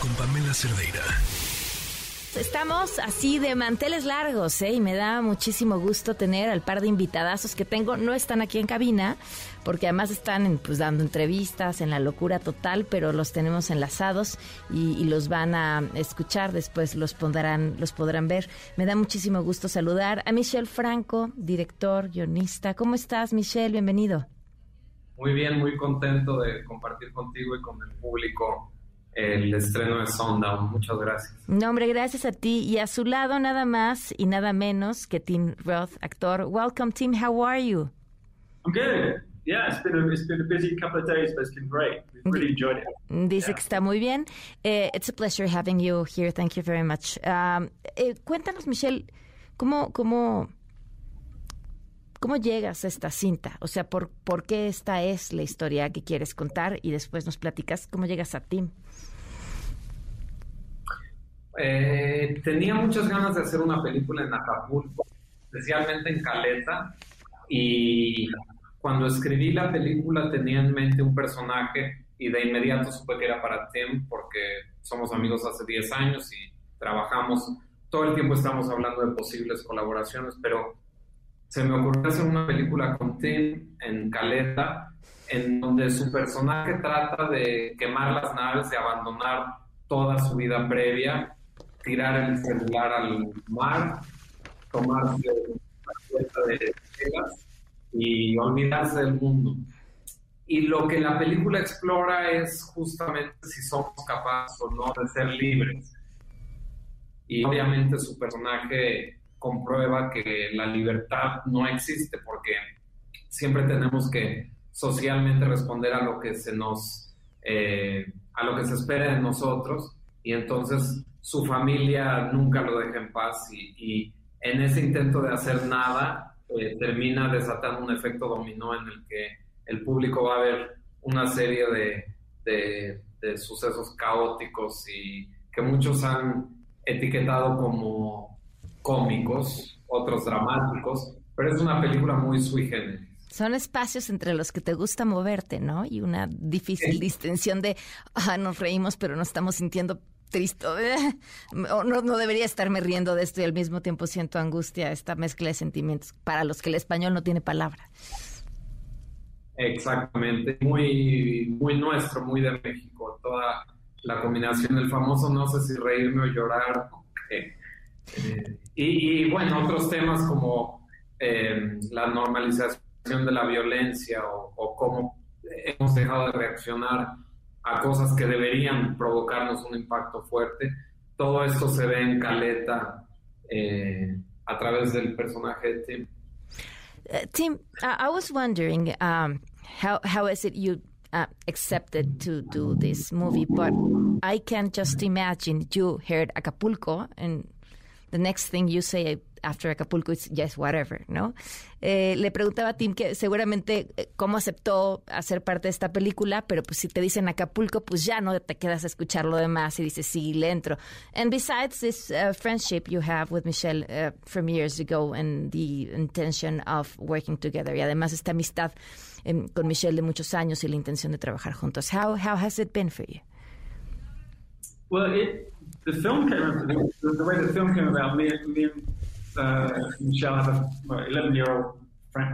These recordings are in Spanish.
Con Pamela Cerdeira. Estamos así de manteles largos, ¿eh? Y me da muchísimo gusto tener al par de invitadazos que tengo. No están aquí en cabina, porque además están pues, dando entrevistas en la locura total, pero los tenemos enlazados y, los van a escuchar. Después los podrán, los podrán ver. Me da muchísimo gusto saludar a Michelle Franco, director, guionista. ¿Cómo estás, Michelle? Bienvenido. Muy bien, muy contento de compartir contigo y con el público el estreno de Sundown. Muchas gracias. No, hombre, gracias a ti. Y a su lado nada más y nada menos que Tim Roth, actor. Welcome, Tim. How are you? I'm good. Yeah, it's been a, it's been a busy couple of days, but it's been great. We've really enjoyed it. Dice que está muy bien. Eh, it's a pleasure having you here. Thank you very much. Um, eh, cuéntanos, Michelle, ¿cómo, cómo ¿Cómo llegas a esta cinta? O sea, ¿por, ¿por qué esta es la historia que quieres contar? Y después nos platicas cómo llegas a Tim. Eh, tenía muchas ganas de hacer una película en Acapulco, especialmente en Caleta, y cuando escribí la película tenía en mente un personaje y de inmediato supe que era para Tim porque somos amigos hace 10 años y trabajamos, todo el tiempo estamos hablando de posibles colaboraciones, pero se me ocurrió hacer una película con Tim en Caleta, en donde su personaje trata de quemar las naves, de abandonar toda su vida previa, tirar el celular al mar, tomarse fiesta de telas y olvidarse del mundo. Y lo que la película explora es justamente si somos capaces o no de ser libres. Y obviamente su personaje comprueba que la libertad no existe porque siempre tenemos que socialmente responder a lo que se nos eh, a lo que se espera de nosotros y entonces su familia nunca lo deja en paz y, en ese intento de hacer nada eh, termina desatando un efecto dominó en el que el público va a ver una serie de, de sucesos caóticos y que muchos han etiquetado como cómicos, otros dramáticos, pero es una película muy sui generis. Son espacios entre los que te gusta moverte, ¿no? Y una difícil distinción de, ah, nos reímos, pero nos estamos sintiendo triste. No, no debería estarme riendo de esto y al mismo tiempo siento angustia, esta mezcla de sentimientos para los que el español no tiene palabra. Exactamente, muy, muy nuestro, muy de México, toda la combinación, el famoso no sé si reírme o llorar, eh, y, bueno, otros temas como eh, la normalización de la violencia o, cómo hemos dejado de reaccionar a cosas que deberían provocarnos un impacto fuerte. Todo esto se ve en Caleta eh, a través del personaje de Tim. Uh, Tim, I was wondering um, how how is it you uh, accepted to do this movie, but I can just imagine you heard Acapulco and the next thing you say after Acapulco is yes, whatever, ¿no? Eh, le preguntaba a Tim que seguramente eh, cómo aceptó hacer parte de esta película, pero pues si te dicen Acapulco, pues ya no te quedas a escuchar lo demás y dices, sí, le entro. And besides this uh, friendship you have with Michelle uh, from years ago and the intention of working together, y además esta amistad um, con Michelle de muchos años y la intención de trabajar juntos, how, how has it been for you? Well, it, the film came the, the, way the film came about, me, me and uh, Michelle have a 11 year old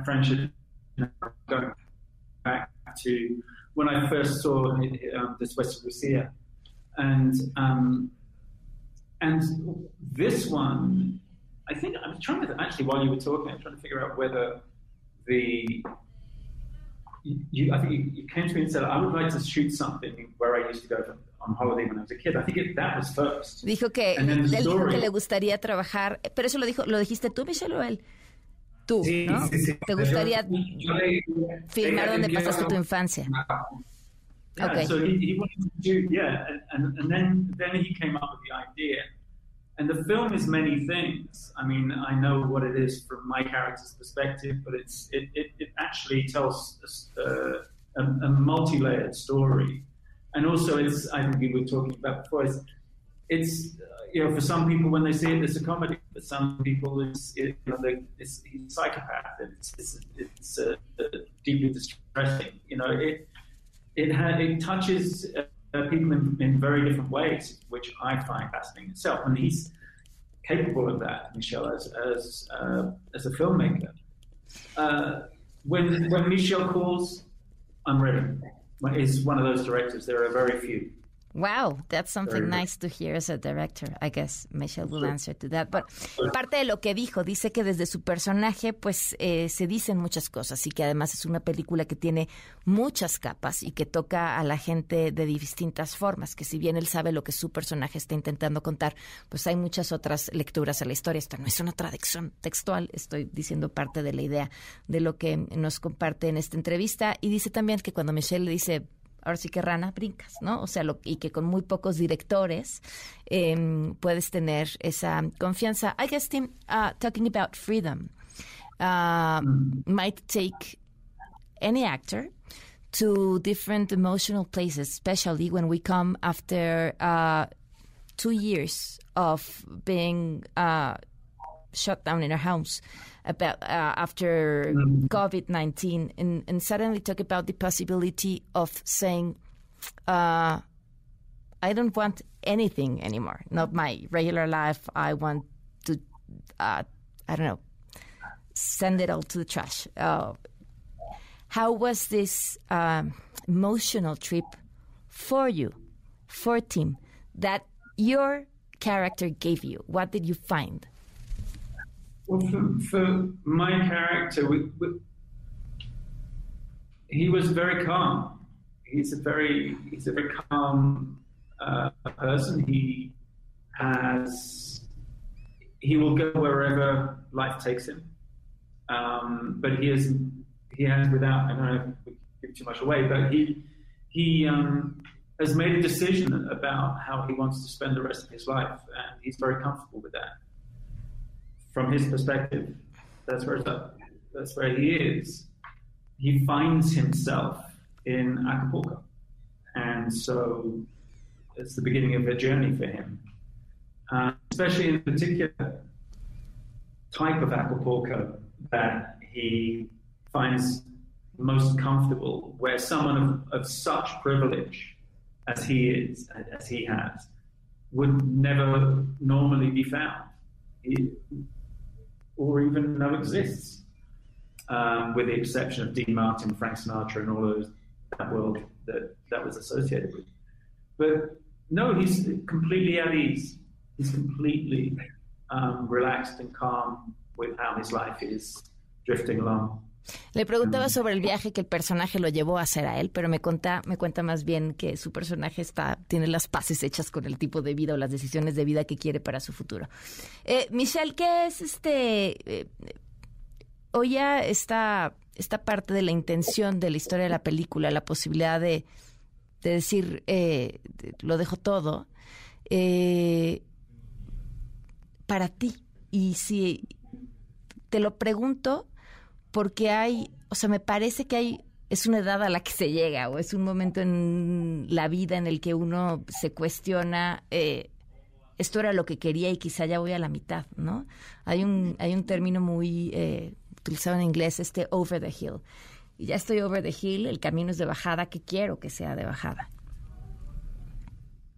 friendship going back to when I first saw um, this West Lucia. And, um, and this one, I think I was trying to actually while you were talking, I was trying to figure out whether the you, I think you, you, came to me and said I would like to shoot something where I used to go on holiday when I was a kid. I think it, that was first. Dijo que él dijo que le gustaría trabajar, pero eso lo dijo, lo dijiste tú, Michelle, o él. Tú, sí, ¿no? Sí, sí, ¿Te gustaría filmar donde pasaste tu infancia? Yeah, okay. so he, he wanted to do, yeah, and, and, and then, then he came up with the idea. And the film is many things. I mean, I know what it is from my character's perspective, but it's it, it, it actually tells a, a, a multi-layered story and also it's I think we were talking about before. It's, it's you know for some people when they see it it's a comedy. For some people it's it, you know they, it's he's a psychopath. It's it's, it's uh, deeply distressing. You know it it had it touches uh, people in, in very different ways, which I find fascinating itself. And he's capable of that, Michel, as as uh, as a filmmaker. Uh, when when Michel calls, I'm ready. Is one of those directives. There are very few. Wow, that's something nice to hear as a director. I guess Michelle will answer to that. But parte de lo que dijo, dice que desde su personaje, pues eh, se dicen muchas cosas y que además es una película que tiene muchas capas y que toca a la gente de distintas formas. Que si bien él sabe lo que su personaje está intentando contar, pues hay muchas otras lecturas a la historia. Esto no es una traducción textual, estoy diciendo parte de la idea de lo que nos comparte en esta entrevista. Y dice también que cuando Michelle le dice ahora sí que rana, brincas, ¿no? O sea, lo, y que con muy pocos directores eh, puedes tener esa confianza. I guess, Tim, uh, talking about freedom uh, might take any actor to different emotional places, especially when we come after uh, two years of being uh, shut down in our house about uh, after mm. COVID nineteen, and, and suddenly talk about the possibility of saying, uh, "I don't want anything anymore. Not my regular life. I want to, uh, I don't know, send it all to the trash." Uh, how was this um, emotional trip for you, for Tim, that your character gave you? What did you find? Well, for, for my character, we, we, he was very calm. He's a very he's a very calm uh, person. He has he will go wherever life takes him. Um, but he is he has without I don't know if we give too much away, but he he um, has made a decision about how he wants to spend the rest of his life, and he's very comfortable with that from his perspective, that's where that's where he is. He finds himself in Acapulco, and so it's the beginning of a journey for him. Uh, especially in particular type of Acapulco that he finds most comfortable, where someone of, of such privilege as he is, as he has, would never normally be found. He, or even know exists, um, with the exception of Dean Martin, Frank Sinatra, and all those that world that that was associated with. But no, he's completely at ease. He's completely um, relaxed and calm with how his life is drifting along. Le preguntaba sobre el viaje que el personaje lo llevó a hacer a él, pero me cuenta, me cuenta más bien que su personaje está, tiene las paces hechas con el tipo de vida o las decisiones de vida que quiere para su futuro. Eh, Michelle, ¿qué es este? Eh, oye, esta, esta parte de la intención de la historia de la película, la posibilidad de, de decir, eh, lo dejo todo, eh, para ti. Y si te lo pregunto porque hay, o sea, me parece que hay, es una edad a la que se llega o es un momento en la vida en el que uno se cuestiona, eh, esto era lo que quería y quizá ya voy a la mitad, ¿no? Hay un, hay un término muy eh, utilizado en inglés, este over the hill. Y ya estoy over the hill, el camino es de bajada, que quiero que sea de bajada.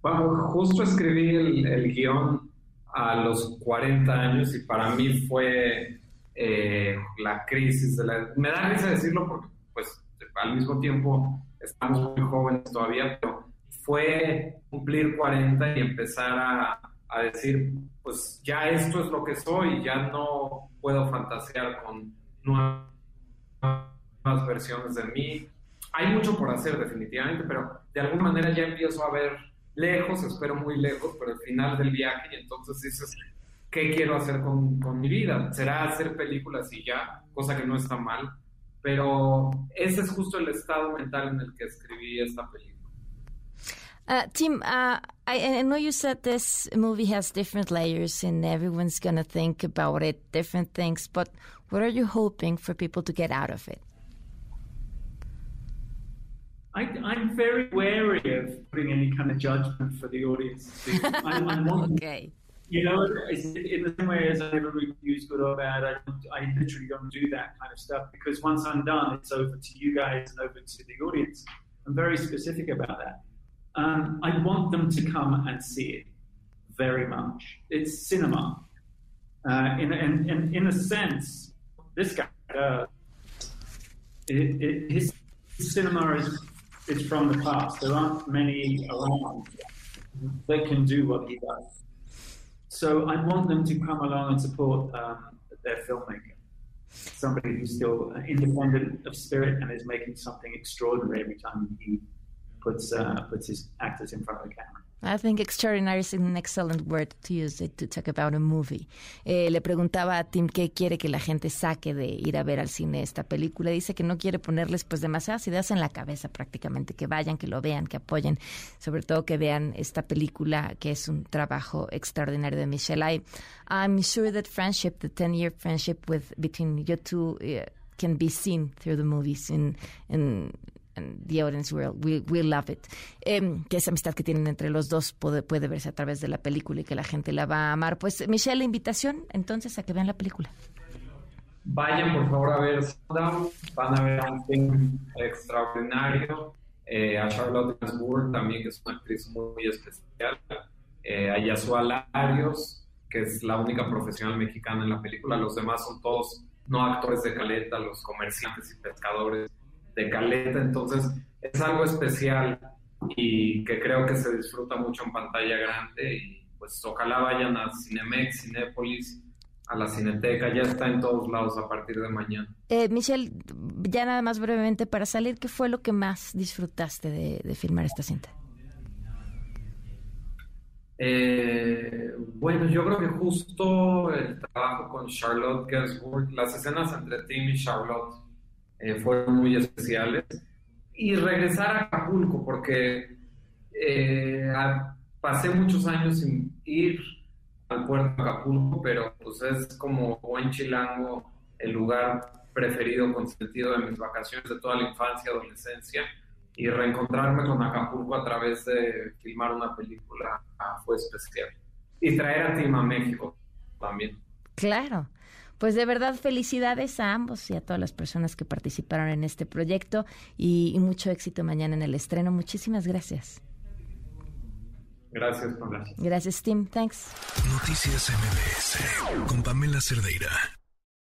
Bueno, justo escribí el, el guion a los 40 años y para mí fue eh, la crisis de la... Me da risa decirlo porque, pues, al mismo tiempo estamos muy jóvenes todavía, pero fue cumplir 40 y empezar a, a decir, pues ya esto es lo que soy, ya no puedo fantasear con nuevas versiones de mí. Hay mucho por hacer definitivamente, pero de alguna manera ya empiezo a ver lejos, espero muy lejos, pero al final del viaje y entonces dices, qué quiero hacer con, con, mi vida. Será hacer películas y ya, cosa que no está mal, pero ese es justo el estado mental en el que escribí esta película. Uh, Tim, uh, I, I, know you said this movie has different layers and everyone's going to think about it, different things, but what are you hoping for people to get out of it? I, am very wary of putting any kind of judgment for the audience. I'm, I'm okay. You know, in the same way as I never reviews good or bad, I, I literally don't do that kind of stuff because once I'm done, it's over to you guys and over to the audience. I'm very specific about that. um, I want them to come and see it very much. It's cinema. Uh, in, in, in, in a sense, this guy, uh, it, it, his cinema is, is from the past. There aren't many around that can do what he does. So I want them to come along and support um, their filmmaker. Somebody who's still independent of spirit and is making something extraordinary every time he puts uh, puts his actors in front of the camera. I think extraordinary is an excellent word to use it to talk about a movie. Eh, le preguntaba a Tim qué quiere que la gente saque de ir a ver al cine esta película. Dice que no quiere ponerles pues demasiadas ideas en la cabeza prácticamente, que vayan, que lo vean, que apoyen, sobre todo que vean esta película que es un trabajo extraordinario de Michelle. I, I'm sure that friendship, the 10-year friendship with between you two uh, can be seen through the movies in, in the audience will, will, love it. Em, que esa amistad que tienen entre los dos puede, puede verse a través de la película y que la gente la va a amar. Pues, Michelle, la invitación entonces a que vean la película. Vayan por favor a ver van a ver un film extraordinario, eh, a Charlotte Gainsbourg también, que es una actriz muy, especial, eh, a Yasua Larios, que es la única profesional mexicana en la película, los demás son todos no actores de caleta, los comerciantes y pescadores de Caleta, entonces es algo especial y que creo que se disfruta mucho en pantalla grande y pues ojalá vayan a Cinemex, Cinépolis, a la Cineteca, ya está en todos lados a partir de mañana. Eh, Michelle, ya nada más brevemente para salir, ¿qué fue lo que más disfrutaste de, filmar esta cinta? Eh, bueno, yo creo que justo el trabajo con Charlotte Gainsbourg, las escenas entre Tim y Charlotte eh, fueron muy especiales. Y regresar a Acapulco, porque eh, pasé muchos años sin ir al puerto de Acapulco, pero pues es como buen chilango el lugar preferido, con sentido de mis vacaciones de toda la infancia, adolescencia, y reencontrarme con Acapulco a través de filmar una película ah, fue especial. Y traer a Tim a México también. Claro. Pues de verdad felicidades a ambos y a todas las personas que participaron en este proyecto y, mucho éxito mañana en el estreno. Muchísimas gracias. Gracias, Pamela. Gracias, Tim. Thanks. Noticias MBS con Pamela Cerdeira.